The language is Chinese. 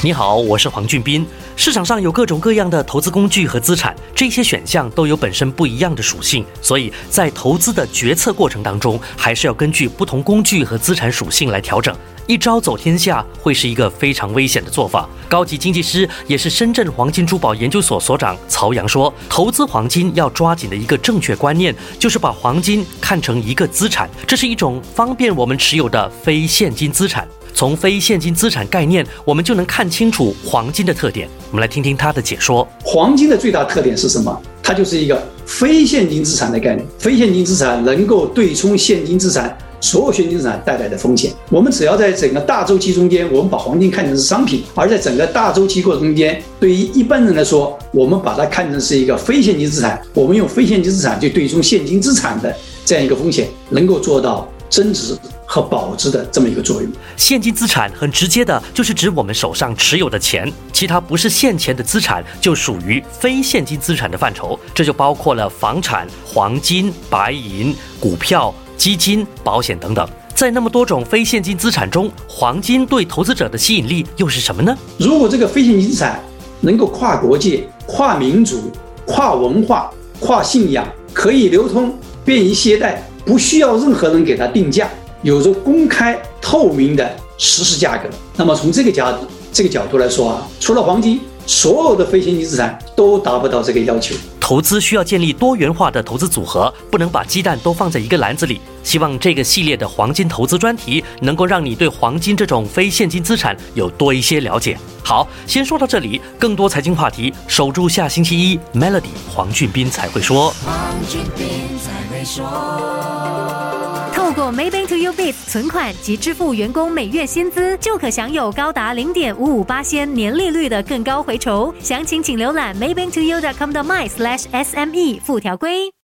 你好，我是黄俊斌。市场上有各种各样的投资工具和资产，这些选项都有本身不一样的属性，所以在投资的决策过程当中，还是要根据不同工具和资产属性来调整。一招走天下会是一个非常危险的做法。高级经济师也是深圳黄金珠宝研究所所长曹阳说，投资黄金要抓紧的一个正确观念，就是把黄金看成一个资产，这是一种方便我们持有的非现金资产。从非现金资产概念，我们就能看清楚黄金的特点。我们来听听他的解说。黄金的最大特点是什么？它就是一个非现金资产的概念。非现金资产能够对冲现金资产。所有现金资产带来的风险，我们只要在整个大周期中间，我们把黄金看成是商品；而在整个大周期过程中间，对于一般人来说，我们把它看成是一个非现金资产。我们用非现金资产去对冲现金资产的这样一个风险，能够做到增值和保值的这么一个作用。现金资产很直接的就是指我们手上持有的钱，其他不是现钱的资产就属于非现金资产的范畴，这就包括了房产、黄金、白银、股票。基金、保险等等，在那么多种非现金资产中，黄金对投资者的吸引力又是什么呢？如果这个非现金资产能够跨国界、跨民族、跨文化、跨信仰，可以流通、便于携带，不需要任何人给它定价，有着公开透明的实时价格，那么从这个角这个角度来说啊，除了黄金，所有的非现金资产都达不到这个要求。投资需要建立多元化的投资组合，不能把鸡蛋都放在一个篮子里。希望这个系列的黄金投资专题能够让你对黄金这种非现金资产有多一些了解。好，先说到这里，更多财经话题，守住下星期一 Melody 黄俊斌才会说。透过 Maybank to You Biz 存款及支付员工每月薪资，就可享有高达零点五五八仙年利率的更高回酬。详情请浏览 Maybank to You dot com 的 my slash SME 附条规。